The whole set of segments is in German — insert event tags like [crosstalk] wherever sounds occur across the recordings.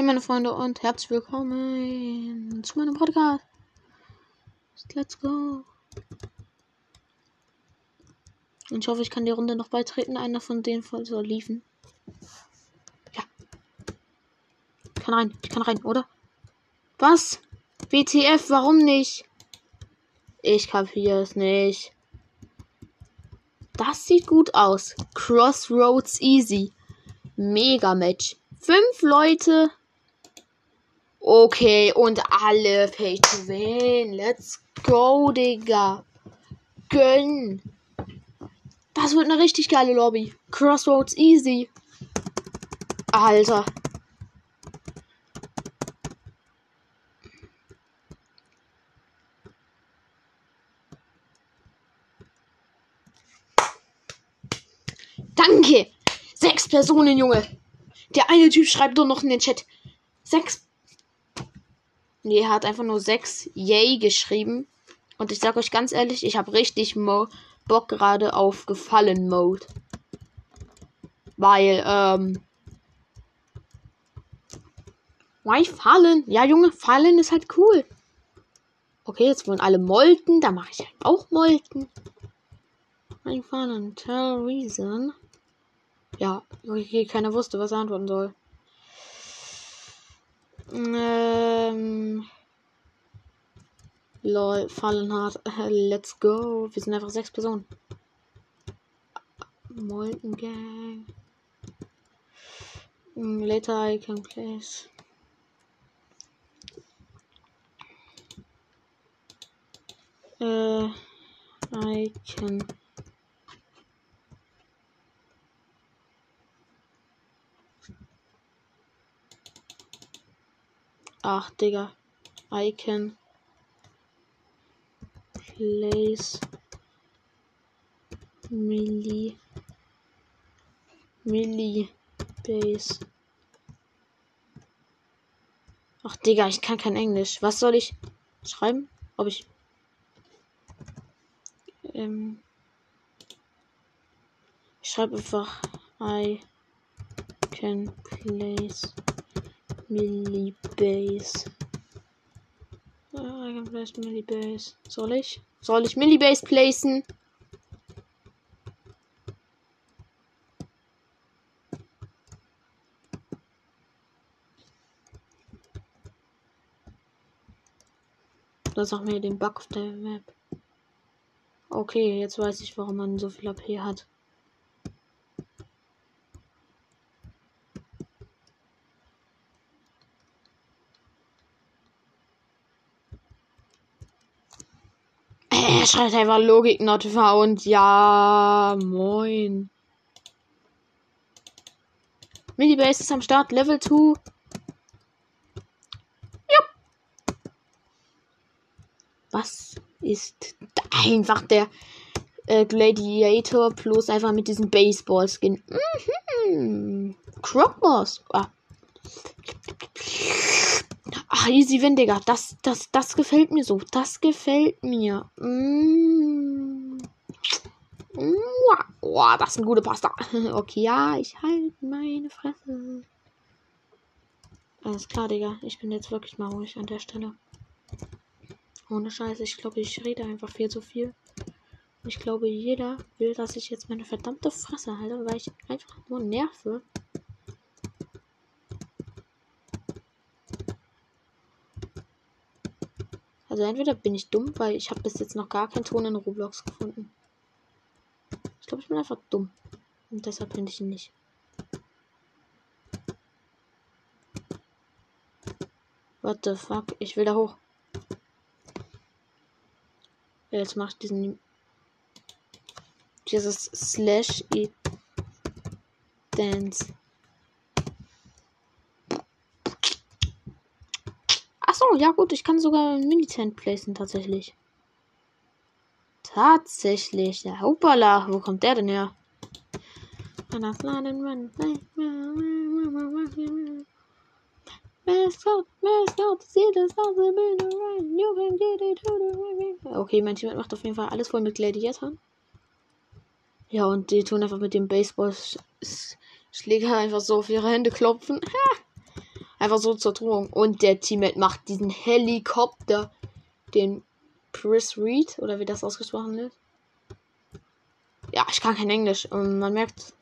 Hey meine Freunde und herzlich willkommen zu meinem Podcast. Let's go. Ich hoffe, ich kann die Runde noch beitreten. Einer von denen soll liefen. Ja. Ich kann rein. Ich kann rein, oder? Was? WTF, warum nicht? Ich kapiere es nicht. Das sieht gut aus. Crossroads Easy. Mega Match. Fünf Leute. Okay, und alle Pay to Win. Let's go, Digga. Gönn. Das wird eine richtig geile Lobby. Crossroads Easy. Alter. Danke. Sechs Personen, Junge. Der eine Typ schreibt doch noch in den Chat. Sechs. Nee, er hat einfach nur sechs Yay geschrieben. Und ich sag euch ganz ehrlich, ich habe richtig Mo Bock gerade auf Gefallen Mode. Weil, ähm. Why Fallen? Ja, Junge, Fallen ist halt cool. Okay, jetzt wollen alle Molten. Da mache ich halt auch Molten. Why Fallen? Tell Reason. Ja, okay, keiner wusste, was er antworten soll. Ähm. Lol, fallen hart. [laughs] Let's go. Wir sind einfach sechs Personen. Molten Gang. Mm, later I can place. Äh, I can Ach, Digga. Icon. Place. Milli. Milli. Base. Ach, Digga, ich kann kein Englisch. Was soll ich schreiben? Ob ich. Ähm. Ich schreibe einfach I can place Millibase. Ah, I can place Millibase. Soll ich? Soll ich Millibase placen? Da sag mir den Bug auf der Map. Okay, jetzt weiß ich, warum man so viel AP hat. Er schreibt einfach Logik not found. Ja, moin. Minibase ist am Start, Level 2. Ja. Was ist einfach der äh, Gladiator plus einfach mit diesem Baseball-Skin? Mhm. Crocboss. Ah. Ach, easy win, Digga. Das, das, das gefällt mir so. Das gefällt mir. Mm. Oh, das ist eine gute Pasta. [laughs] Okay, ja, ich halte meine Fresse. Alles klar, Digga. Ich bin jetzt wirklich mal ruhig an der Stelle. Ohne Scheiße, ich glaube, ich rede einfach viel zu viel. Ich glaube, jeder will, dass ich jetzt meine verdammte Fresse halte, weil ich einfach nur nerve. Also entweder bin ich dumm, weil ich habe bis jetzt noch gar keinen Ton in Roblox gefunden. Ich glaube, ich bin einfach dumm. Und deshalb finde ich ihn nicht. What the fuck? Ich will da hoch. Jetzt mache ich diesen. Dieses Slash E Dance. Achso, ja gut, ich kann sogar ein Mini-Tent placen, tatsächlich. Tatsächlich, ja, hoppala, wo kommt der denn her? Okay, mein Team macht auf jeden Fall alles voll mit Gladiatoren. Ja, und die tun einfach mit dem Baseball-Schläger einfach so auf ihre Hände klopfen. Einfach so zur Drohung. Und der Teammate macht diesen Helikopter. Den Chris Reed, oder wie das ausgesprochen wird. Ja, ich kann kein Englisch. Und man merkt.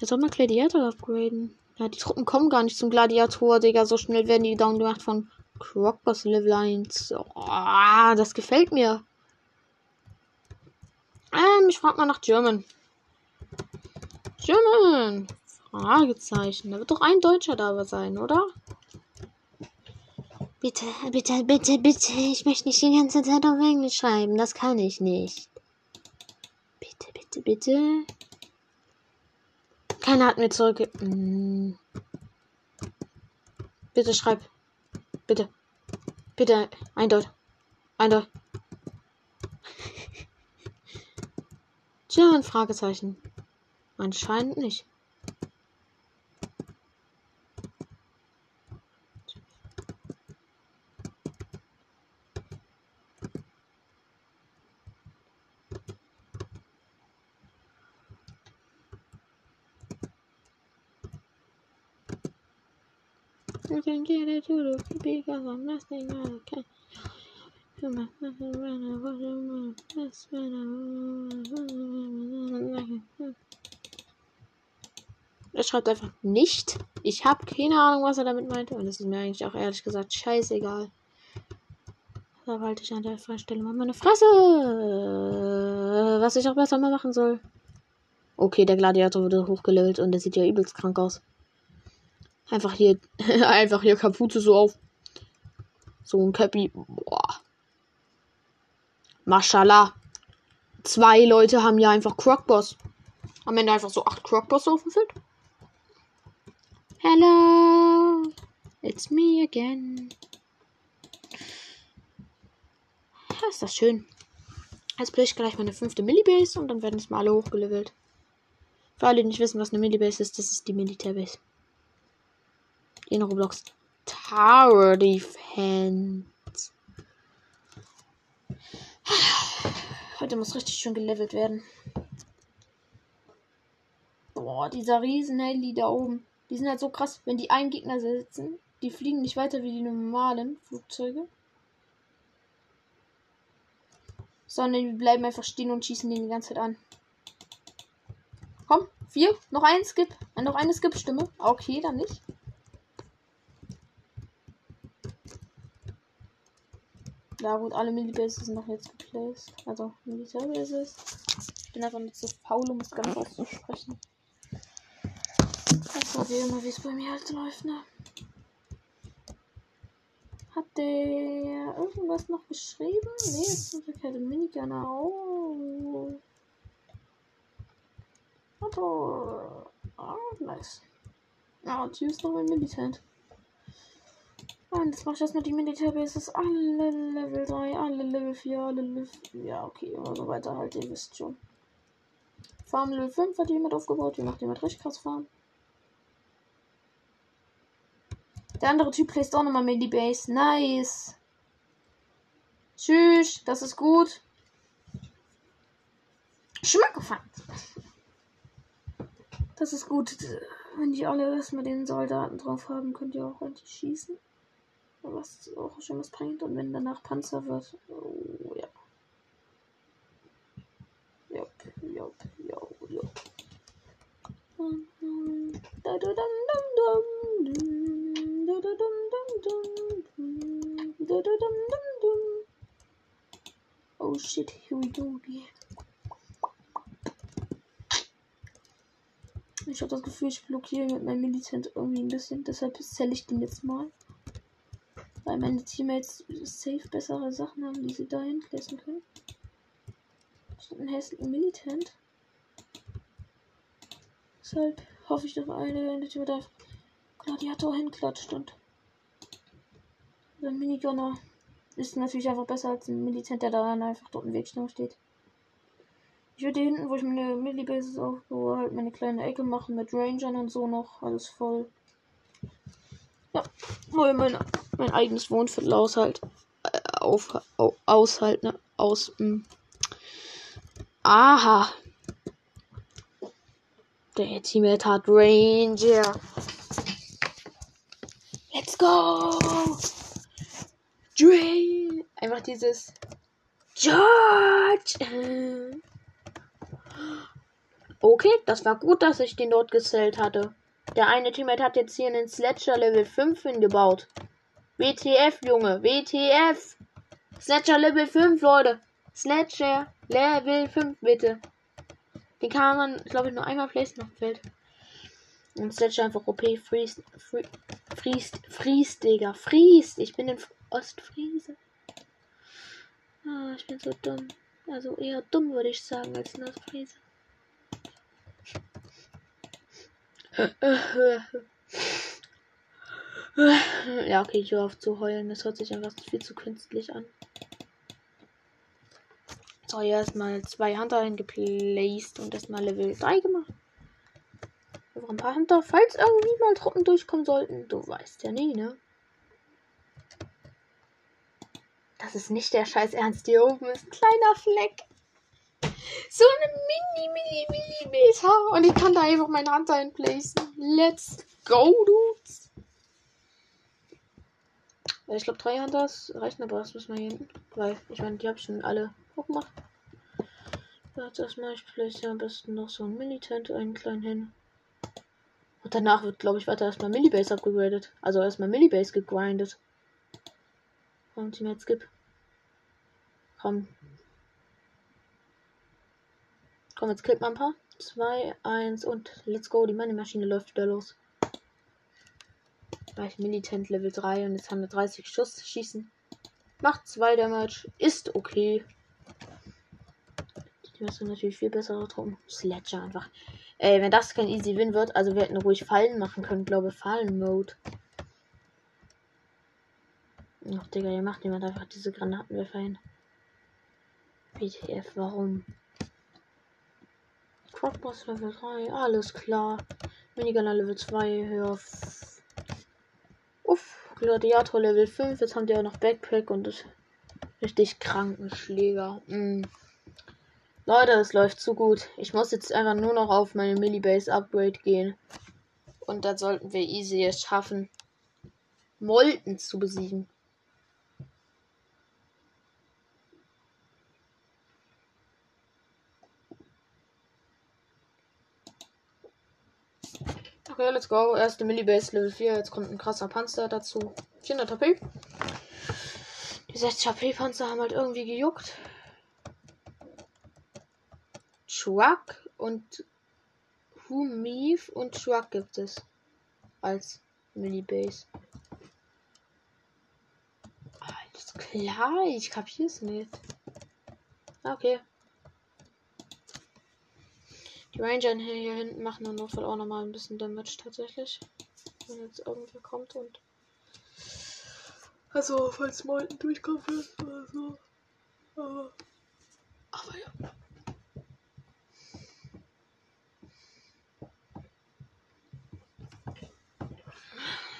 Jetzt soll man Gladiator upgraden. Ja, die Truppen kommen gar nicht zum Gladiator, Digga. So schnell werden die down gemacht von Crockboss Level 1. Oh, das gefällt mir. Ähm, ich frag mal nach German. German. Fragezeichen. Da wird doch ein Deutscher da sein, oder? Bitte, bitte, bitte, bitte. Ich möchte nicht die ganze Zeit auf Englisch schreiben. Das kann ich nicht. Bitte, bitte, bitte. Keiner hat mir zurück. Hm. Bitte schreib. Bitte. Bitte. Eindeutig. Eindeutig. German Fragezeichen. Anscheinend nicht. You can get it to because I'm nothing I can. Er schreibt einfach nicht. Ich habe keine Ahnung, was er damit meinte. Und das ist mir eigentlich auch ehrlich gesagt scheißegal. Da halte ich an der Stelle mal meine Fresse. Was ich auch besser mal machen soll. Okay, der Gladiator wurde hochgelevelt und der sieht ja übelst krank aus. Einfach hier, [laughs] einfach hier Kapuze so auf. So ein Cappy. Boah. Mashallah. Zwei Leute haben ja einfach Crocboss. Am Ende einfach so acht Crocboss auf. Hello. It's me again. Ja, ist das schön. Jetzt play ich gleich meine fünfte Millibase und dann werden es mal alle hochgelevelt. Für alle, die nicht wissen, was eine Millibase ist, das ist die Militärbase in Roblox Tower Defense. Heute muss richtig schön gelevelt werden. Boah, dieser riesen Heli da oben. Die sind halt so krass, wenn die einen Gegner sitzen, die fliegen nicht weiter wie die normalen Flugzeuge. Sondern die bleiben einfach stehen und schießen den die ganze Zeit an. Komm, vier, noch ein Skip. Noch eine Skip-Stimme. Okay, dann nicht. Ja gut, alle Millibases sind noch jetzt geplaced. Also Militärbases. Ich bin einfach nicht so faul, um es ganz auszusprechen. War wie immer, wie es bei mir halt läuft, ne? Hat der irgendwas noch geschrieben? Ne, jetzt sind wir keine Minigunner. Oh. Auto. Ah, nice. Ja, und hier ist noch ein Militant. Und jetzt mache ich erstmal die Militärbases. Alle Level 3, alle Level 4, alle Level. Ja, okay, immer so weiter halt, ihr wisst schon. Farm Level 5 hat jemand aufgebaut, die macht jemand richtig krass Farm. Der andere Typ placed auch nochmal Milli-Base. Nice. Tschüss, das ist gut. Schmack gefallen. Das ist gut. Wenn die alle erstmal den Soldaten drauf haben, könnt ihr auch endlich schießen was auch schon was bringt. Und wenn danach Panzer wird, oh ja. Jupp, jupp, jupp, jupp. Oh shit, here we go again. Ich habe das Gefühl, ich blockiere mit meinem Militant irgendwie ein bisschen. Deshalb zähle ich den jetzt mal. Weil meine Teammates safe bessere Sachen haben, die sie dahin lassen können. Statt einen hässlichen Militant. Deshalb hoffe ich, dass eine der Tür da Gladiator hinklatscht und der Minigunner ist natürlich einfach besser als ein Militant, der da einfach dort im Weg steht. Ich würde hinten, wo ich meine Millibase aufbaue, halt meine kleine Ecke machen mit Rangern und so noch. Alles voll. Ja, nur meine mein eigenes Wohnviertel aus halt. Äh, auf, au, aushalten. Aus. Mh. Hm. Aha. Der Teammate hat Ranger. Let's go! Drain! Einfach dieses George! Okay, das war gut, dass ich den dort gezählt hatte. Der eine Teammate hat jetzt hier einen Sledger Level 5 hingebaut. WTF, Junge, WTF! Sledger Level 5, Leute! Sledger Level 5, bitte. Den kann man, glaube ich, nur einmal placen auf dem Feld. Und Sledge einfach OP, Freeze, Friest, Friest, Digga, Friest. Ich bin in Ostfriese. Ah, ich bin so dumm. Also eher dumm, würde ich sagen, als in Ostfriese. [laughs] [laughs] Ja, okay, ich höre auf zu heulen. Das hört sich einfach viel zu künstlich an. So, hier erstmal zwei Hunter hingeplaced und erstmal Level 3 gemacht. Einfach ein paar Hunter, falls irgendwie mal Truppen durchkommen sollten. Du weißt ja nie, ne? Das ist nicht der scheiß Ernst. Hier oben ist ein kleiner Fleck. So eine mini, mini, Millimeter. Und ich kann da einfach meine Hunter hinplacen. Let's go, dudes. Ich glaube, drei Hunters reichen aber. Das müssen wir hier hinten. Weil, ich meine, die habe ich schon alle gemacht. Jetzt erstmal, ich place am besten noch so ein Militant einen kleinen hin. Und danach wird, glaube ich, weiter erstmal Millibase upgradet. Also erstmal Millibase gegrindet. Und Team Skip. Komm. Komm, jetzt killt mal ein paar. 2, 1 und let's go. Die Money-Maschine läuft wieder los. Gleich Militant Level 3 und jetzt haben wir 30 Schuss schießen. Macht 2 Damage. Ist okay. Die hast natürlich viel bessere Truppen. Sledger einfach. Ey, wenn das kein Easy Win wird, also wir hätten ruhig Fallen machen können, glaube Fallen-Mode. Ach, Digga, ihr macht jemand einfach diese Granatenwerfer hin. BTF, warum? Crocboss Level 3, alles klar. Minigunner Level 2, hör. Gladiator Level 5, jetzt haben die auch noch Backpack und das richtig kranken Schläger. Mm. Leute, es läuft zu gut. Ich muss jetzt einfach nur noch auf meine Millibase Upgrade gehen. Und dann sollten wir easy es schaffen, Molten zu besiegen. Okay, let's go. Erste Millibase Level 4. Jetzt kommt ein krasser Panzer dazu. 400 HP. Die 60 HP Panzer haben halt irgendwie gejuckt. Truck und Humiv und Truck gibt es als Mini-Base. Alles klar, ich kapier's nicht. Okay. Die Ranger hier hinten machen dann Notfall auch nochmal ein bisschen Damage tatsächlich. Wenn jetzt irgendwer kommt und. Also, falls Molten durchkommen wird oder so. Aber. Aber ja.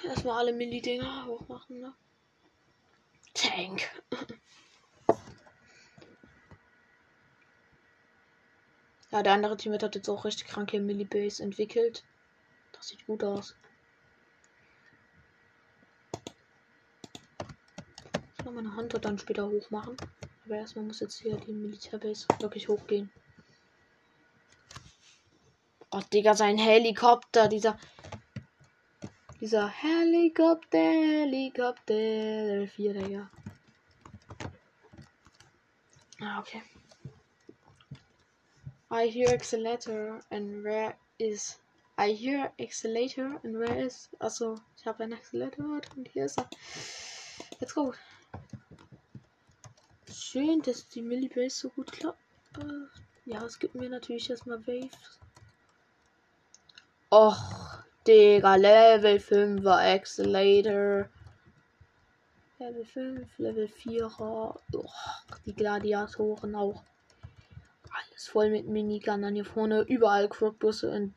Erstmal alle Milli-Dinger hochmachen, ne? Tank. [laughs] ja, der andere Team hat jetzt auch richtig kranke Milli-Base entwickelt. Das sieht gut aus. Ich kann meine Hunter dann später hochmachen. Aber erstmal muss jetzt hier die Militärbase wirklich hochgehen. Oh, Digga, sein Helikopter, dieser dieser Helikopter, Helikopter, Level 4, Digga. Ah, okay. I hear accelerator and where is I hear accelerator and where is also ich habe einen Accelerator und hier ist er. Let's go. Schön, dass die Millibase so gut klappt. Ja, es gibt mir natürlich erstmal Waves. Och, Digga, Level 5 er Accelerator. Level 5, Level 4er. Oh, die Gladiatoren auch. Alles voll mit Minigunnern hier vorne. Überall Crockbusse und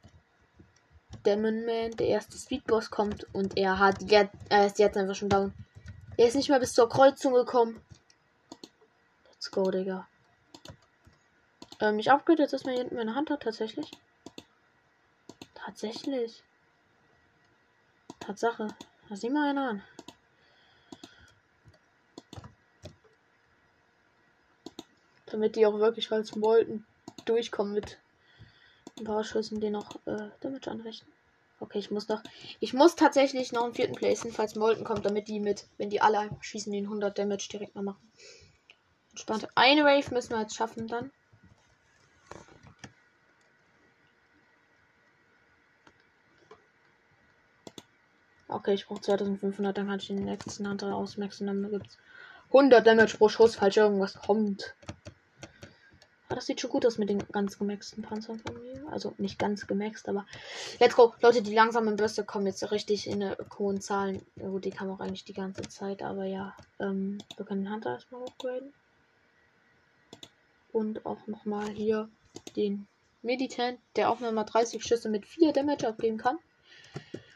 Demon Man. Der erste Speedboss kommt und er hat jetzt, er ist jetzt einfach schon down. Er ist nicht mal bis zur Kreuzung gekommen. Let's go, Digga. Ähm, ich upgrade jetzt erstmal hier hinten meine Hunter tatsächlich. Tatsächlich. Tatsache. Da sieh mal einer an. Damit die auch wirklich, falls wollten, durchkommen mit ein paar Schüssen, die noch äh, Damage anrichten. Okay, ich muss noch. Ich muss tatsächlich noch einen vierten placen, falls Molten kommt, damit die mit, wenn die alle schießen, den 100 Damage direkt noch machen. Entspannt. Eine Wave müssen wir jetzt schaffen dann. Okay, ich brauche 2500, dann kann ich den nächsten Hunter ausmaxen. Dann gibt's 100 Damage pro Schuss, falls irgendwas kommt. Das sieht schon gut aus mit den ganz gemaxten Panzern von mir. Also nicht ganz gemaxt, aber let's go. Leute, die langsamen Bürste kommen jetzt richtig in hohen Zahlen. Gut, die kam auch eigentlich die ganze Zeit, aber ja. Ähm, wir können den Hunter erstmal hochgraden. Und auch nochmal hier den Meditant, der auch nochmal 30 Schüsse mit 4 Damage abgeben kann.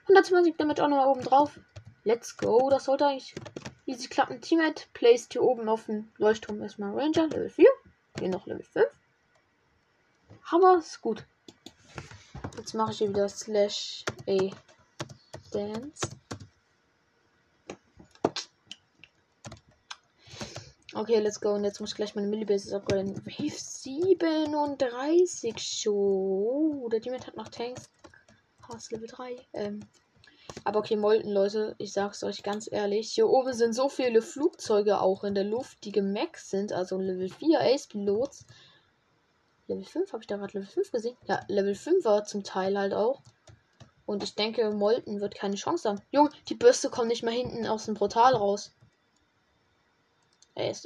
120 Damage auch nochmal oben drauf. Let's go. Das sollte eigentlich easy klappen. Teammate placed hier oben auf dem Leuchtturm erstmal Ranger, Level 4. Hier noch Level 5. Hammer ist gut. Jetzt mache ich hier wieder Slash A Dance. Okay, let's go. Und jetzt muss ich gleich meine Millibases upgraden. Wave 37 schon. Der Teammate hat noch Tanks. Haas Level 3. Ähm. Aber okay, Molten, Leute, ich sag's euch ganz ehrlich. Hier oben sind so viele Flugzeuge auch in der Luft, die gemaxt sind. Also Level 4 Ace-Pilots. Level 5, habe ich da gerade Level 5 gesehen? Ja, Level 5 war zum Teil halt auch. Und ich denke, Molten wird keine Chance haben. Junge, die Bürste kommt nicht mal hinten aus dem Portal raus.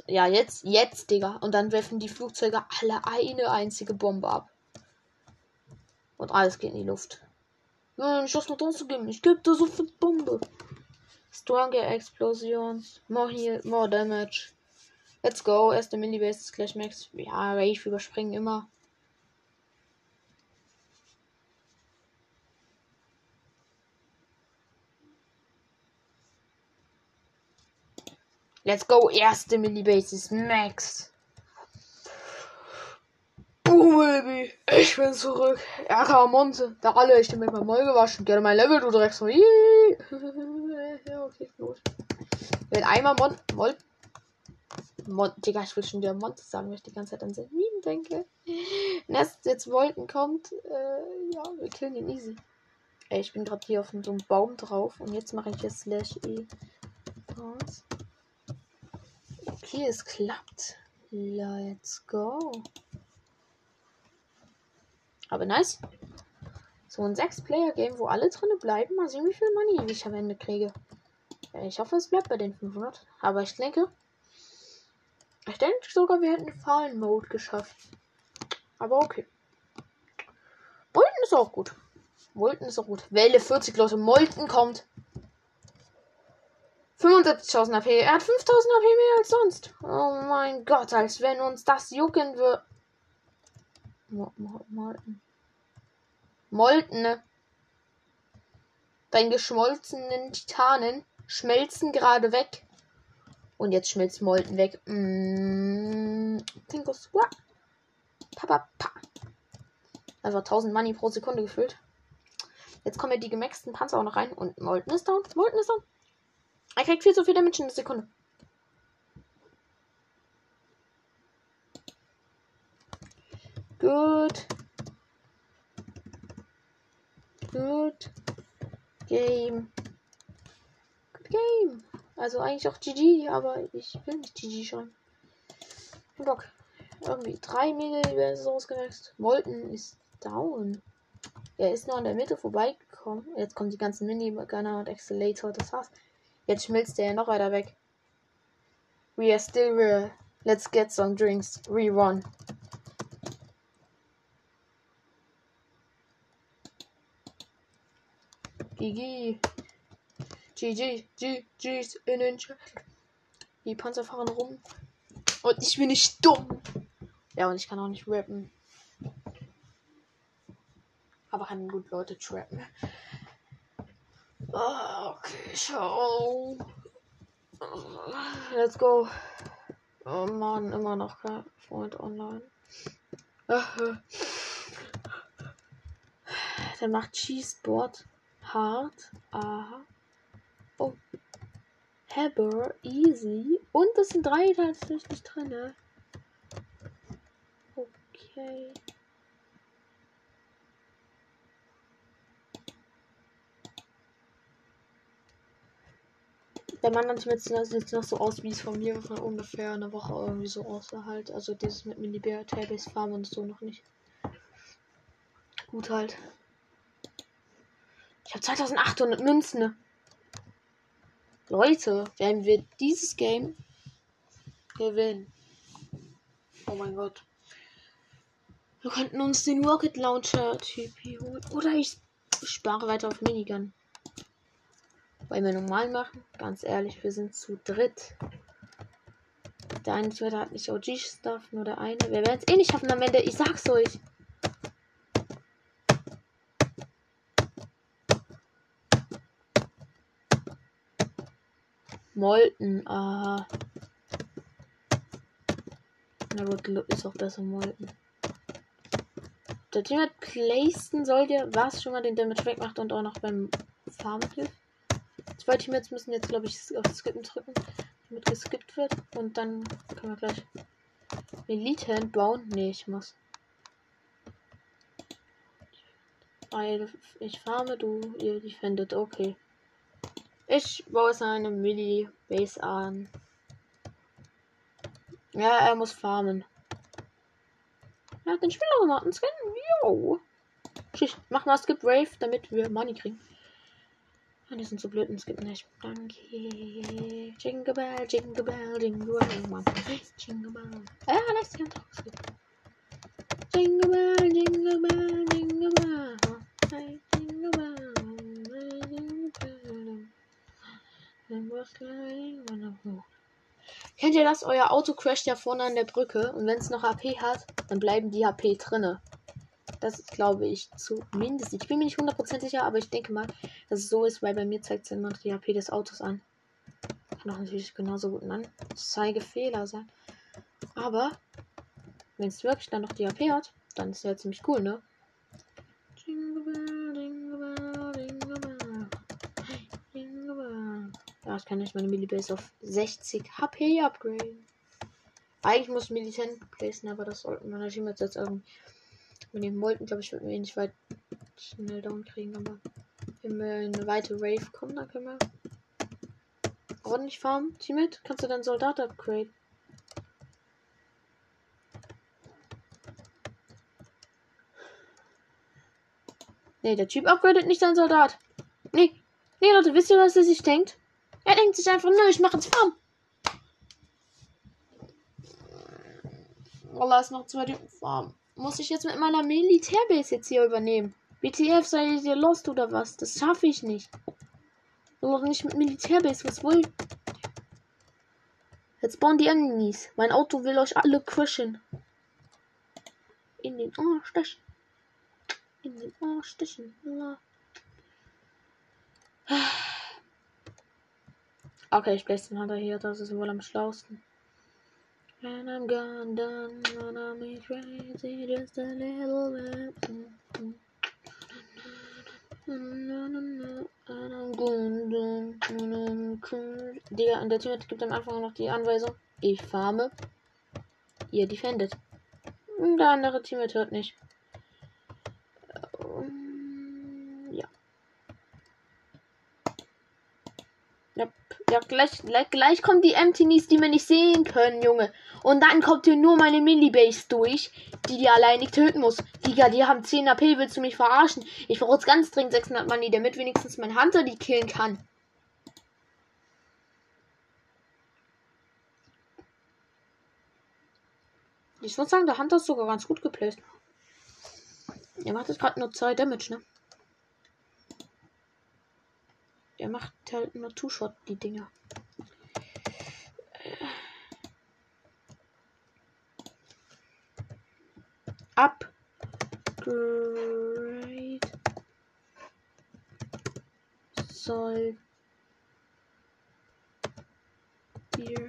Ja, jetzt, jetzt, Digga. Und dann werfen die Flugzeuge alle eine einzige Bombe ab. Und alles geht in die Luft. Nein, ich hab's noch dran zu geben. Ich geb da so viel Bombe. Stronger Explosions. More heal, more damage. Let's go. Erste Mini-Base ist gleich Max. Ja, Rave überspringen immer. Let's go. Erste Mini-Base ist Max. Boom, Baby. Ich bin zurück. RK Monte. Da alle, ich bin mit meinem Moll gewaschen. Gerne mein Level, du Drecks. ja, okay, los. Wenn einmal Mon Moll. Mon Digga, ich will schon wieder Monte sagen, weil ich die ganze Zeit an Selmin denke. Nest jetzt Wolken kommt. Äh, ja, wir killen ihn easy. Ey, ich bin gerade hier auf so einem Baum drauf. Und jetzt mache ich jetzt Slash E. Okay, es klappt. Let's go. Aber nice. So ein 6-Player-Game, wo alle drinne bleiben. Mal sehen, wie viel Money ich am Ende kriege. Ich hoffe, es bleibt bei den 500. Aber ich denke, ich denke sogar, wir hätten Fallen Mode geschafft. Aber okay. Molten ist auch gut. Molten ist auch gut. Welle 40 Leute. Molten kommt. 75.000 AP. Er hat 5.000 AP mehr als sonst. Oh mein Gott, als wenn uns das jucken würde. Molten. Molten. Dein geschmolzenen Titanen schmelzen gerade weg. Und jetzt schmilzt Molten weg. Mm, Papa, pa. Also 1000 Money pro Sekunde gefüllt. Jetzt kommen ja die gemaxten Panzer auch noch rein. Und Molten ist down. Molten ist down. Er kriegt viel zu viel Damage in der Sekunde. Gut. Good Game. Good Game. Also eigentlich auch GG, aber ich will nicht GG schreiben. Bock. Irgendwie drei Mega ist ausgewechselt. Molten ist down. Er ist noch in der Mitte vorbeigekommen. Jetzt kommen die ganzen Mini-Gunner und Accelerator. Das war's. Jetzt schmilzt er ja noch weiter weg. We are still real. Let's get some drinks. Rerun. GG. GG. GG's in den Chat. Die Panzer fahren rum. Und ich bin nicht dumm. Ja, und ich kann auch nicht rappen. Aber kann gut Leute trappen. Oh, okay, ciao. Let's go. Oh Mann, immer noch kein Freund online. Der macht Cheeseboard hart. Aha. Oh. Heber, easy. Und das sind drei tatsächlich drin. Ne? Okay. Der Mann hat jetzt sieht noch so aus, wie es von mir von ungefähr einer Woche irgendwie so aussah halt. Also dieses mit Mini Bear, Tailbase Farm und so noch nicht. Gut halt. Ich habe 2800 Münzen. Leute, werden wir dieses Game gewinnen. Oh mein Gott. Wir könnten uns den Rocket Launcher TP holen. Oder ich spare weiter auf Minigun. Wollen wir normal machen? Ganz ehrlich, wir sind zu dritt. Der eine Twitter hat nicht OG-Stuff, nur der eine. Wir werden es eh nicht schaffen am Ende. Ich sag's euch. Molten, aha. Na gut, ist auch besser Molten. Der Team hat Playston soll dir was schon mal den Damage wegmacht und auch noch beim Farmen hilft. Zwei Teammates müssen jetzt, glaube ich, auf Skippen drücken, damit geskippt wird. Und dann können wir gleich Elite Hand bauen. Nee, ich muss. Ich farme, du, ihr defendet. Okay. Ich baue jetzt eine Milli-Base an. Ja, er muss farmen. Er hat den Spielautomaten-Skin. Jo. Mach mal Skip Wave, damit wir Money kriegen. Ah, die sind so blöd und es gibt nicht. Danke. Jingle Bell, Jingle Bell, Jingle Bell. Jingle Bell. Ah, nice, die Jingle Bell, Jingle Bell, Jingle Bell. Hey, Jingle Bell, Jingle Bell. Kennt ihr das? Euer Auto crasht ja vorne an der Brücke und wenn es noch HP hat, dann bleiben die HP drinne. Das glaube ich zumindest. Ich bin mir nicht hundertprozentig sicher, aber ich denke mal, dass es so ist, weil bei mir zeigt es immer die HP des Autos an. Kann auch natürlich genauso gut ein Anzeigefehler sein. Aber wenn es wirklich dann noch die HP hat, dann ist ja ziemlich cool, ne? Ja, ich kann nicht meine Millibase auf 60 HP upgraden. Eigentlich muss Militär placen, aber das sollten wir natürlich jetzt irgendwie mit dem wollten, glaube ich, würden wir ihn nicht weit schnell down kriegen, aber wenn wir in eine weite Rave kommen, dann können wir ordentlich farmen. Teammate, kannst du deinen Soldat upgrade? Nee, der Typ upgradet nicht seinen Soldat. Nee. Nee, Leute, wisst ihr, was er sich denkt? Er denkt sich einfach, nö, ich mache jetzt Farm. Wallah ist noch zwei Typen Farm muss ich jetzt mit meiner Militärbase jetzt hier übernehmen. BTF, seid ihr lost oder was? Das schaffe ich nicht. Oder nicht mit Militärbase, was wollt Jetzt bauen die Enemies. Mein Auto will euch alle crashen. In den Arsch stechen. In den Arsch stechen. Okay, ich bläse den Hunter hier. Das ist wohl am schlausten. And I'm gone done, gonna be crazy just a little bit. Digga, und der Team gibt am Anfang noch die Anweisung, ich farme, ihr defendet. Der andere Team hört nicht. Ja, gleich, gleich, gleich kommt die Emptiness, die wir nicht sehen können, Junge. Und dann kommt hier nur meine Millibase durch, die die allein nicht töten muss. Digga, die haben 10 AP, willst du mich verarschen? Ich brauche jetzt ganz dringend 600 Money, damit wenigstens mein Hunter die killen kann. Ich würde sagen, der Hunter ist sogar ganz gut geplaced. Er macht jetzt gerade nur 2 Damage, ne? Der macht halt nur Two-Shot, die Dinger. Upgrade soll dir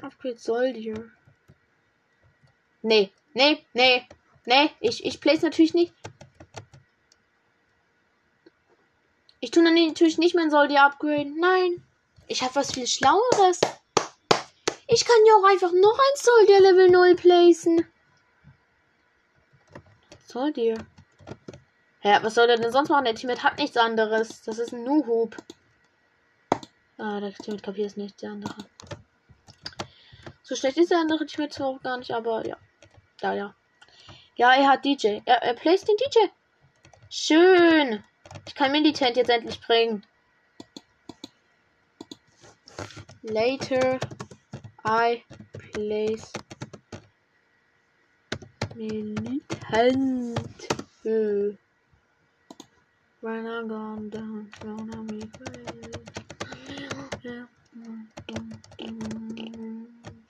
Upgrade soll dir. Nee, nee, nee, nee, ich, ich place natürlich nicht. Ich tue natürlich nicht mein Soldier upgraden. Nein. Ich habe was viel Schlaueres. Ich kann ja auch einfach noch ein Soldier Level 0 placen. Soldier. Ja, was soll der denn sonst machen? Der Teammate hat nichts anderes. Das ist ein Nuhub. Ah, der Teammate kapiert es nicht, der andere. So schlecht ist der andere Teammate zwar auch gar nicht, aber ja. Ja, ja. Ja, er hat DJ. Er, er placed den DJ. Schön. Ich kann Militant jetzt endlich bringen. Later I place Militant. Äh. When I'm gone down, when I'm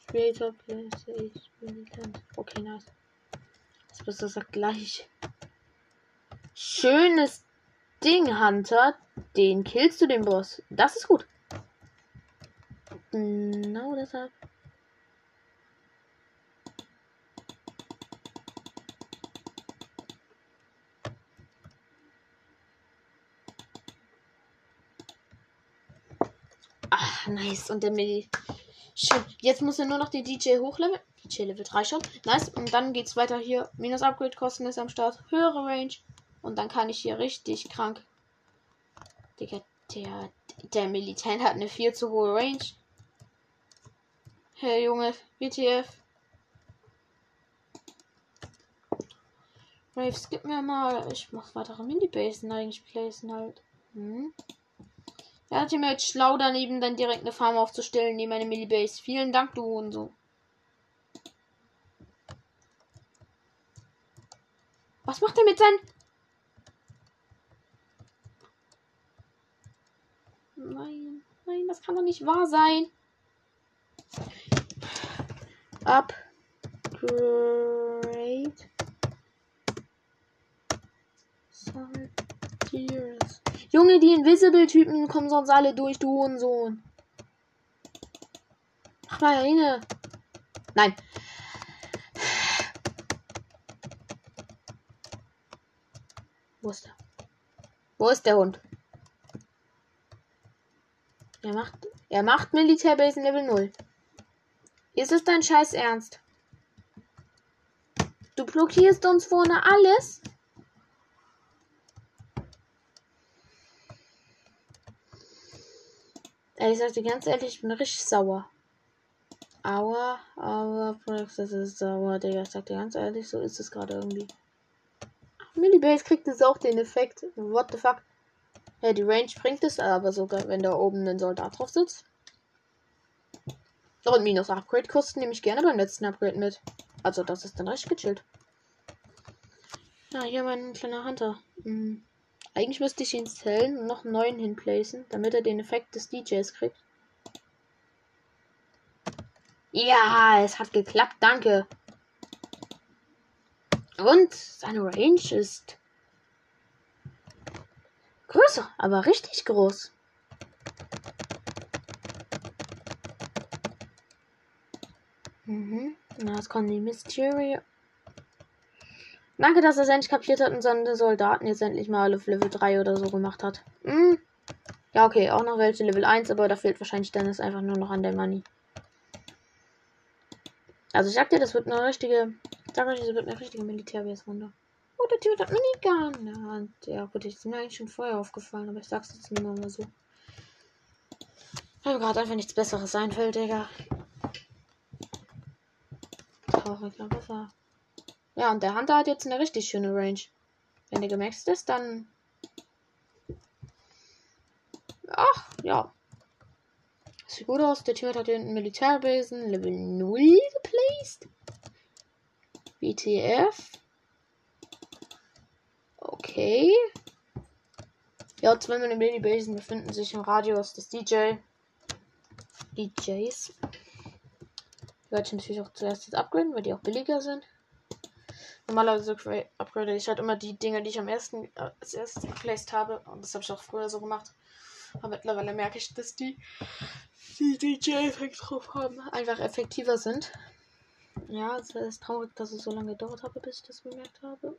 Später place ich Militant. Okay, nice. Das ist das gleich. Schönes Ding, Hunter. Den killst du den Boss. Das ist gut. Genau deshalb. Ach, nice. Und der Milli. Schön. Jetzt muss er nur noch die DJ hochleveln. DJ Level 3 schon. Nice. Und dann geht's weiter hier. Minus Upgrade-Kosten ist am Start. Höhere Range. Und dann kann ich hier richtig krank. Digga, der, der Militant hat eine viel zu hohe Range. Hey Junge, WTF. Raves, gib mir mal. Ich mach weitere Mini-Basen eigentlich placen halt. Hm. Er hat mir jetzt schlau daneben dann direkt eine Farm aufzustellen, neben meine Mini-Base. Vielen Dank, du und so. Was macht er mit seinen. Nein, nein, das kann doch nicht wahr sein. Upgrade. Saltiers. Junge, die Invisible-Typen kommen sonst alle durch, du Hohensohn. Mach mal eine. Nein. Wo ist der? Wo ist der Hund? Er macht, er macht Militärbase Level 0. Ist es dein Scheiß Ernst? Du blockierst uns vorne alles? Ey, ich sag dir ganz ehrlich, ich bin richtig sauer. Aua, aber das ist sauer, Digga. Ich sag dir ganz ehrlich, so ist es gerade irgendwie. Millibase kriegt es auch den Effekt. What the fuck? Ja, die Range bringt es, aber sogar wenn da oben ein Soldat drauf sitzt. Und minus Upgrade-Kosten nehme ich gerne beim letzten Upgrade mit. Also, das ist dann recht gechillt. Ja, hier mein kleiner Hunter. Hm. Eigentlich müsste ich ihn zählen und noch einen neuen hinplacen, damit er den Effekt des DJs kriegt. Ja, es hat geklappt, danke. Und seine Range ist größer, aber richtig groß. Mhm. Na, es kommt die Mysterio. Danke, dass er es endlich kapiert hat und seine Soldaten jetzt endlich mal auf Level 3 oder so gemacht hat. Hm. Ja, okay, auch noch welche Level 1, aber da fehlt wahrscheinlich dann ist einfach nur noch an der Money. Also ich sag dir, das wird eine richtige Sag euch, das wird eine richtige Militärwehrrunde. Oh, der Typ hat Minigun. Ja, ja gut, ich ist mir eigentlich schon vorher aufgefallen, aber ich sag's jetzt nur mal so. Weil mir gerade einfach nichts Besseres einfällt, Digga. Trauriger Wasser. Ja, und der Hunter hat jetzt eine richtig schöne Range. Wenn der gemaxt ist, dann. Ach, ja. Sieht gut aus. Der Typ hat hier einen Militärbesen Level 0 geplaced. WTF. Okay. Ja, zwei meiner Mini-Basen befinden sich im Radius des DJ. DJs. Die werde ich natürlich auch zuerst jetzt upgraden, weil die auch billiger sind. Normalerweise upgrade ich halt immer die Dinge, die ich am ersten äh, als erstes geplaced habe. Und das habe ich auch früher so gemacht. Aber mittlerweile merke ich, dass die die DJ-Effekt drauf haben, einfach effektiver sind. Ja, es ist traurig, dass es so lange gedauert habe, bis ich das bemerkt habe.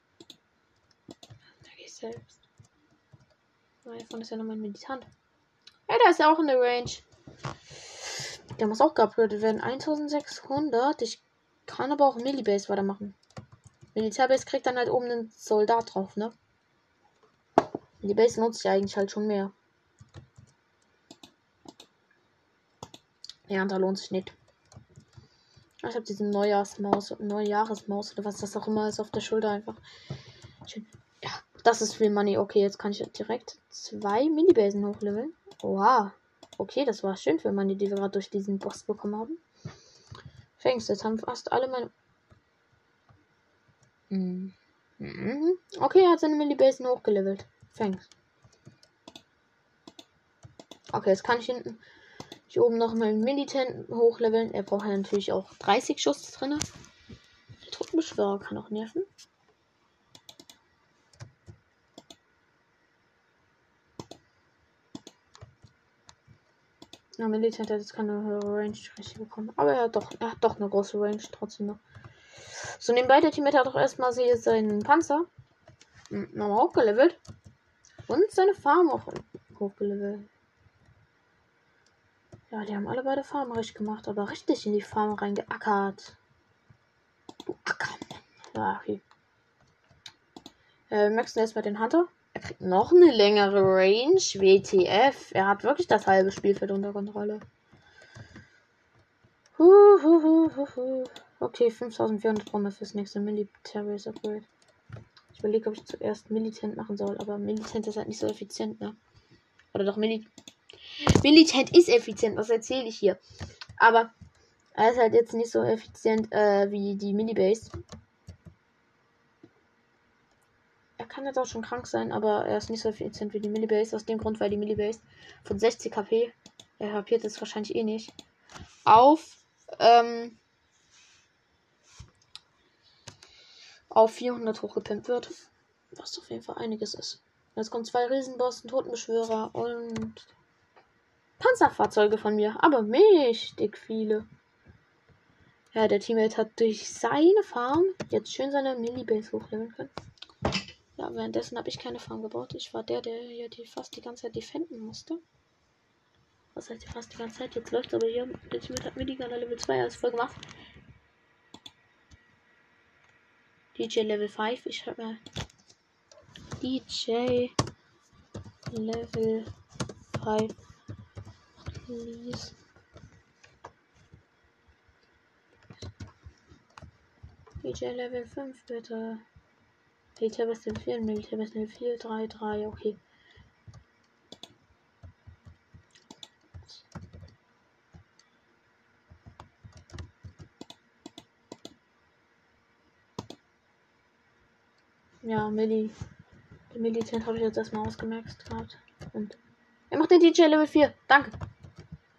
Ich selbst. Davon ist ja nochmal ein Meditant. Ja, da ist ja auch in der Range. Der muss auch geupgradet werden. 1600. Ich kann aber auch Millibase weitermachen. Militärbase kriegt dann halt oben einen Soldat drauf, ne? Die Base nutzt ja eigentlich halt schon mehr. Ja, da lohnt sich nicht. Ich habe diesen Neujahrsmaus, Neujahresmaus oder was das auch immer ist auf der Schulter einfach. Schön. Das ist viel Money. Okay, jetzt kann ich direkt zwei Minibasen hochleveln. Oha. Okay, das war schön für Money, die wir gerade durch diesen Boss bekommen haben. Fängst, jetzt haben fast alle meine. Mhm. Okay, er hat seine Millibasen hochgelevelt. Fängst. Okay, jetzt kann ich hinten hier oben noch mal Militant hochleveln. Er braucht ja natürlich auch 30 Schuss drin. Der Truppenbeschwörer kann auch nerven. Ja, Militant hat jetzt keine höhere Range richtig bekommen. Aber er hat doch, er hat doch eine große Range trotzdem noch. So, nebenbei der Teammate hat auch erstmal hier seinen Panzer hm, nochmal hochgelevelt. Und seine Farm auch hochgelevelt. Ja, die haben alle beide Farmen richtig gemacht, aber richtig in die Farm reingeackert. Du Ackermann. Ja, okay. Äh, wir maxen erstmal den Hunter. Er kriegt noch eine längere Range. WTF. Er hat wirklich das halbe Spielfeld unter Kontrolle. Huhuhuhu. Okay, 5400 brauchen wir fürs nächste Military Upgrade. Ich überlege, ob ich zuerst Militant machen soll, aber Militant ist halt nicht so effizient, ne? Oder doch Militant. Militant ist effizient, was erzähle ich hier? Aber er ist halt jetzt nicht so effizient äh, wie die Minibase. Er kann jetzt auch schon krank sein, aber er ist nicht so effizient wie die Minibase. Aus dem Grund, weil die Minibase von 60 KP, er kapiert es wahrscheinlich eh nicht, auf, ähm, auf 400 hochgepimpt wird. Was auf jeden Fall einiges ist. Jetzt kommen zwei Riesenbossen, Totenbeschwörer und Panzerfahrzeuge von mir, aber mächtig viele. Ja, der Teammate hat durch seine Farm jetzt schön seine Mini-Base hochleveln können. Ja, währenddessen habe ich keine Farm gebaut. Ich war der, der hier die fast die ganze Zeit defenden musste. Was heißt fast die ganze Zeit? Jetzt läuft aber hier. Teammate hat mir die gerne Level 2 alles voll gemacht. DJ Level 5. Ich habe mal DJ Level 5 please. DJ Level 5 bitte. Militär bis Level 4, Militär bis Level 4, 3, 3, okay. Ja, Milli. Den Militant habe ich jetzt erstmal ausgemerkt gehabt. Und er macht den DJ Level 4. Danke.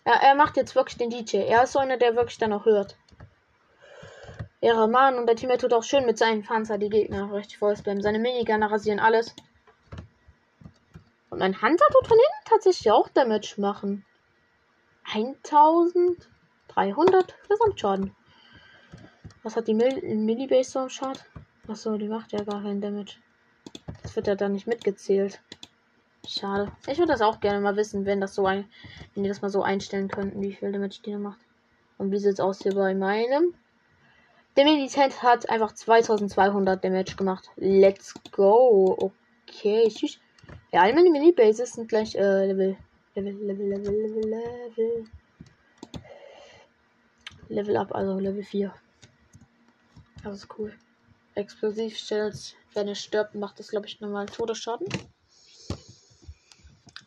Ja, er macht jetzt wirklich den DJ. Er ist so einer, der wirklich dann auch hört. Ehre Mann und der Team tut auch schön mit seinen Panzer die Gegner richtig vollspammen. Seine Minigunner rasieren alles. Und mein Hunter tut von hinten tatsächlich auch Damage machen. 1300 Gesamtschaden. Was hat die Mil Millibase so am Schad? Achso, die macht ja gar keinen Damage. Das wird ja dann nicht mitgezählt. Schade. Ich würde das auch gerne mal wissen, wenn das so ein, wenn die das mal so einstellen könnten, wie viel Damage die macht. Und wie sieht es aus hier bei meinem? Der Militant hat einfach 2200 Damage gemacht. Let's go. Okay, tschüss. Ja, all meine Mini-Bases sind gleich äh, Level. Level, Level, Level, Level, Level. Level up, also Level 4. Das ist cool. Explosiv stellt, wenn er stirbt, macht das, glaube ich, nochmal Todesschaden.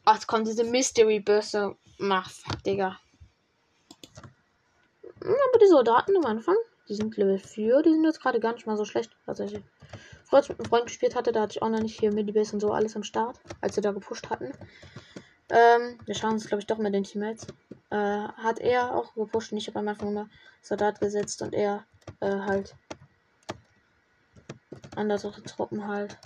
Ach, jetzt kommt diese Mystery-Börse. Mach, Digga. Aber die Soldaten am Anfang, die sind Level 4, die sind jetzt gerade gar nicht mal so schlecht. Tatsächlich. Bevor ich mit einem Freund gespielt hatte, da hatte ich auch noch nicht hier Midi-Base und so alles am Start, als wir da gepusht hatten. Ähm, wir schauen uns, glaube ich, doch mit den Teammates. Äh, hat er auch gepusht und ich habe am Anfang immer Soldat gesetzt und er äh, halt andere Truppen halt.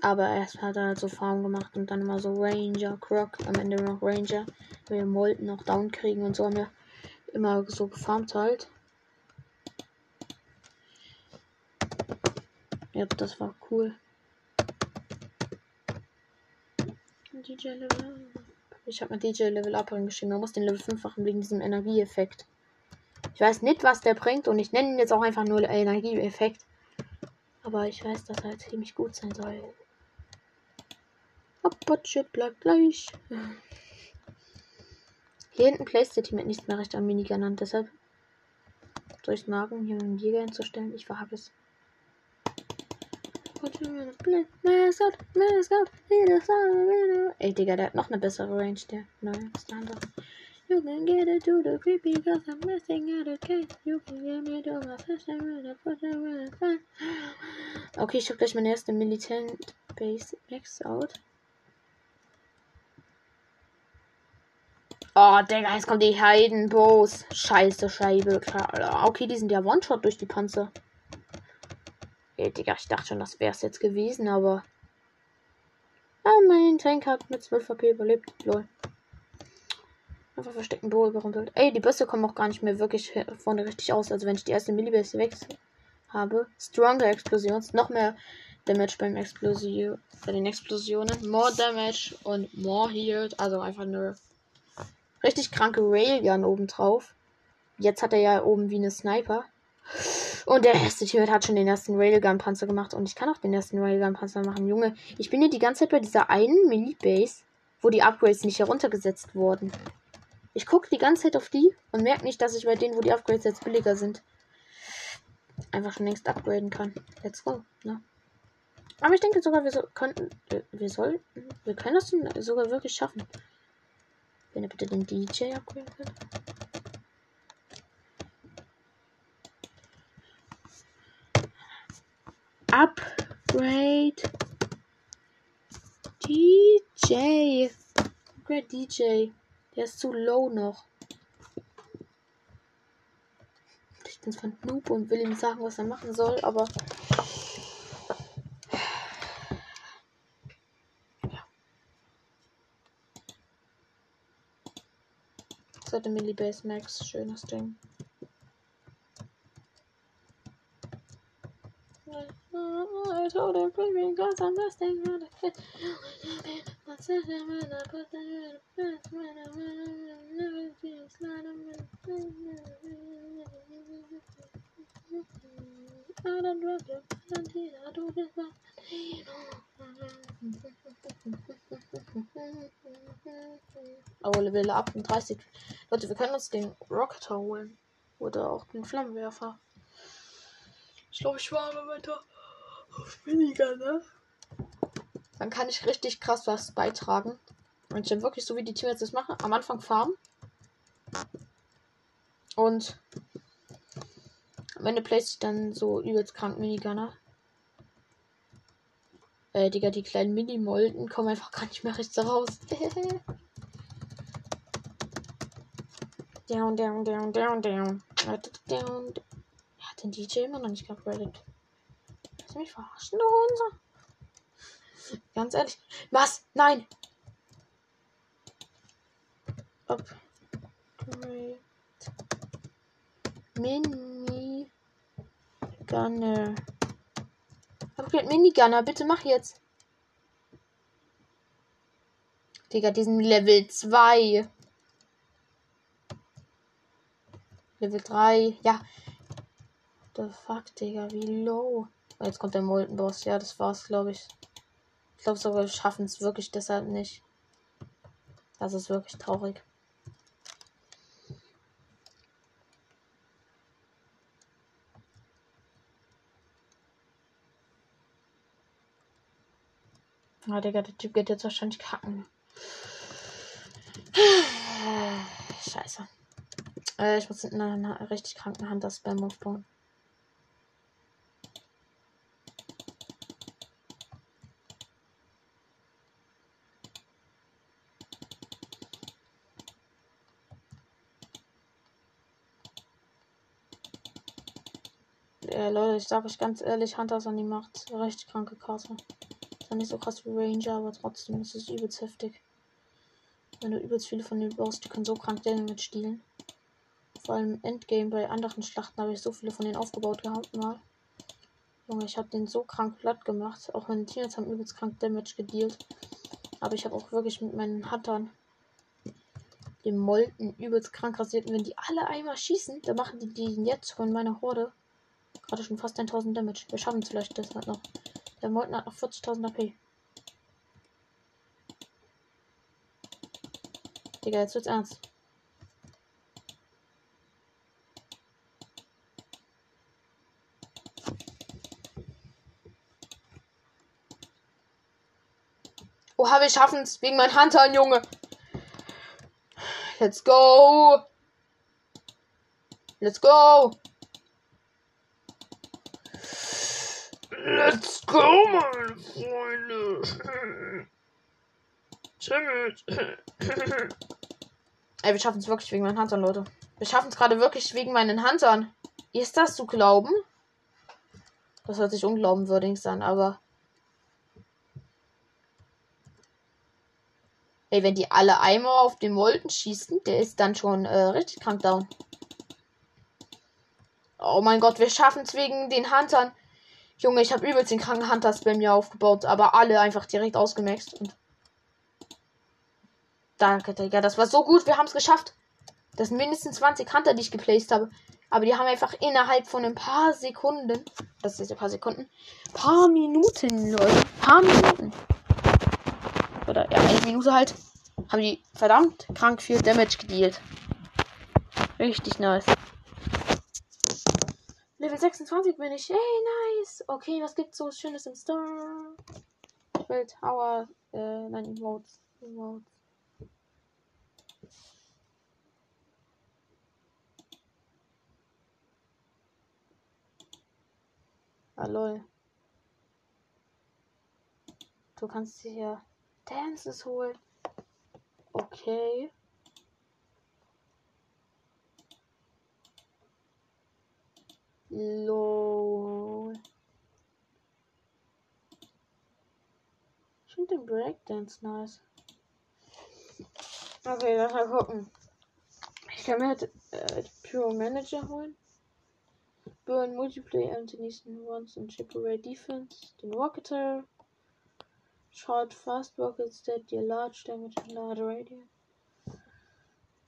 Aber erst hat er halt so Farm gemacht und dann immer so Ranger, Croc, am Ende noch Ranger. wir Molten noch down kriegen und so haben wir immer so gefarmt halt. Ja, das war cool. DJ Level. Ich habe mit DJ Level Up geschrieben. Man muss den Level 5 machen wegen diesem Energieeffekt. Ich weiß nicht, was der bringt und ich nenne ihn jetzt auch einfach nur Energieeffekt. Aber ich weiß, dass er ziemlich gut sein soll. Budget bleibt gleich. [laughs] Hier hinten placed der Team nicht mehr recht am Mini genannt. Deshalb soll ich hier einen Jäger hinzustellen. Ich verhab es. Ey, Digga, der hat noch eine bessere Range, der neue Standard. You can get it to the creepy cause I'm missing out a case. You can get me to my when I put it when it's Okay, ich hab gleich meine erste Militant Base Max out. Oh, Digga, jetzt kommt die Heidenbows. Scheiße, Scheibe. Okay, die sind ja One-Shot durch die Panzer. Ey, Digga, ich dachte schon, das wäre es jetzt gewesen, aber. Ah, mein Tank hat mit 12 HP überlebt. Lol. Einfach versteckten Bo überrumpelt. Ey, die Bösse kommen auch gar nicht mehr wirklich vorne richtig aus. Also wenn ich die erste Millibase weg habe. Stronger Explosions. Noch mehr Damage beim Explosion. Bei den Explosionen. More Damage und more healed. Also einfach nur richtig kranke Railgun obendrauf. Jetzt hat er ja oben wie eine Sniper. Und der erste Teammate hat schon den ersten Railgun-Panzer gemacht. Und ich kann auch den ersten Railgun-Panzer machen. Junge, ich bin hier die ganze Zeit bei dieser einen Mini-Base, wo die Upgrades nicht heruntergesetzt wurden. Ich gucke die ganze Zeit auf die und merke nicht, dass ich bei denen, wo die Upgrades jetzt billiger sind, einfach schon längst upgraden kann. Let's go, ne? Aber ich denke sogar, wir so, könnten, wir sollten, wir können das sogar wirklich schaffen. Wenn ihr bitte den DJ upgraden könnt. Upgrade DJ. Upgrade DJ. Der ist zu low noch. Ich bin zwar Noob und will ihm sagen, was er machen soll, aber. Seite Millibase Max, schönes Ding. I told her, because I'm resting on the Oh, Level 38. Leute, wir können uns den Rocket holen. Oder auch den Flammenwerfer. Ich glaube, ich war aber weiter auf Minigun, ne? Dann kann ich richtig krass was beitragen. Und ich dann wirklich so wie die Teams das machen, am Anfang farmen. Und am Ende place ich dann so übelst krank Minigunner. Äh, Digga, die kleinen Mini-Molden kommen einfach gar nicht mehr richtig raus. [laughs] down, down, down, down, down. down. Hat den DJ immer noch nicht geupgradet. Du mich verarschen, du Hunde? Ganz ehrlich. Was? Nein! Upgrade. Mini Gunner. Upgrade Minigunner, bitte mach jetzt. Digga, diesen Level 2. Level 3. Ja. The fuck, Digga, wie low. Jetzt kommt der Molten Boss. Ja, das war's, glaube ich. Ich glaube sogar, wir schaffen es wirklich deshalb nicht. Das ist wirklich traurig. Ah, Digga, der Typ geht jetzt wahrscheinlich kacken. Scheiße. Äh, ich muss in einer richtig kranken Hand das Spam aufbauen. Ja, Leute, ich sage euch ganz ehrlich, Hunters an die Macht. Recht kranke Karte. Ja nicht so krass wie Ranger, aber trotzdem ist es übelst heftig. Wenn du übelst viele von denen baust, die können so krank Damage stehlen. Vor allem Endgame bei anderen Schlachten habe ich so viele von denen aufgebaut gehabt mal. Junge, ich habe den so krank platt gemacht. Auch meine Teams haben übelst krank Damage gedealt. Aber ich habe auch wirklich mit meinen Hattern den Molten übelst krank rasiert. Und wenn die alle einmal schießen, dann machen die den jetzt von meiner Horde gerade schon fast 1000 Damage. Wir schaffen es vielleicht das noch. Der Molten hat noch 40.000 AP. Digga, jetzt wird's ernst. Oha, wir schaffen es wegen meinem Hunter, Junge. Let's go. Let's go. Let's go, meine Freunde. Tschüss. Ey, wir schaffen es wirklich wegen meinen Huntern, Leute. Wir schaffen es gerade wirklich wegen meinen Huntern. Ist das zu glauben? Das hört sich unglaubwürdig an, aber. Ey, wenn die alle einmal auf den Molten schießen, der ist dann schon äh, richtig krank down. Oh mein Gott, wir schaffen es wegen den Huntern. Junge, ich habe übelst den kranken Hunter-Spam mir aufgebaut, aber alle einfach direkt ausgemaxt. Und Danke, Digga. Das war so gut. Wir haben es geschafft. Das sind mindestens 20 Hunter, die ich geplaced habe. Aber die haben einfach innerhalb von ein paar Sekunden. Das ist ein paar Sekunden. Paar Minuten, Leute. Paar Minuten. Oder ja, eine Minute halt. Haben die verdammt krank viel Damage gedealt. Richtig nice. Level 26 bin ich. Hey, nice. Okay, was gibt's so Schönes im Store? Ich will Tower. Äh, nein, Emotes. Emotes. Ah, lol. Du kannst hier Dances holen. Okay. Lol. Ich finde den Breakdance nice. Okay, lass mal gucken. Ich kann mir halt äh, Pure Manager holen. Burn Multiplayer Anthony's Runs and Chip Away Defense. Den Rocketer. Short Fast Rockets that deal large damage in large radius.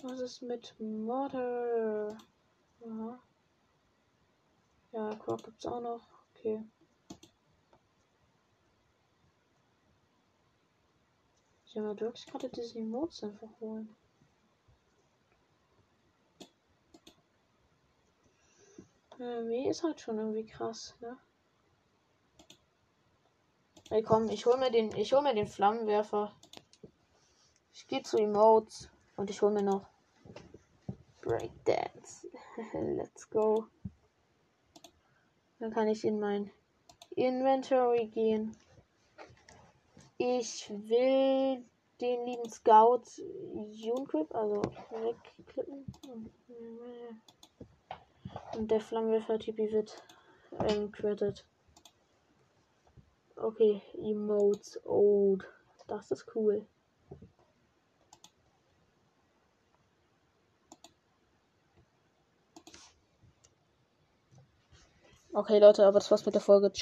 Was ist mit Mortar? Aha. Ja, Croc gibt's auch noch. Okay. Ich habe wirklich gerade diese Emotes einfach holen. Irgendwie ist halt schon irgendwie krass, ne? Ey komm, ich hol mir den, ich hol mir den Flammenwerfer. Ich gehe zu Emotes und ich hol mir noch Breakdance. [laughs] Let's go. Dann kann ich in mein Inventory gehen. Ich will den lieben Scout Junquip, also wegklippen. Und der Flammenwerfer-Typi wird ähm, credit. Okay, Emotes old. Das ist cool. Okay, Leute, aber das war's mit der Folge.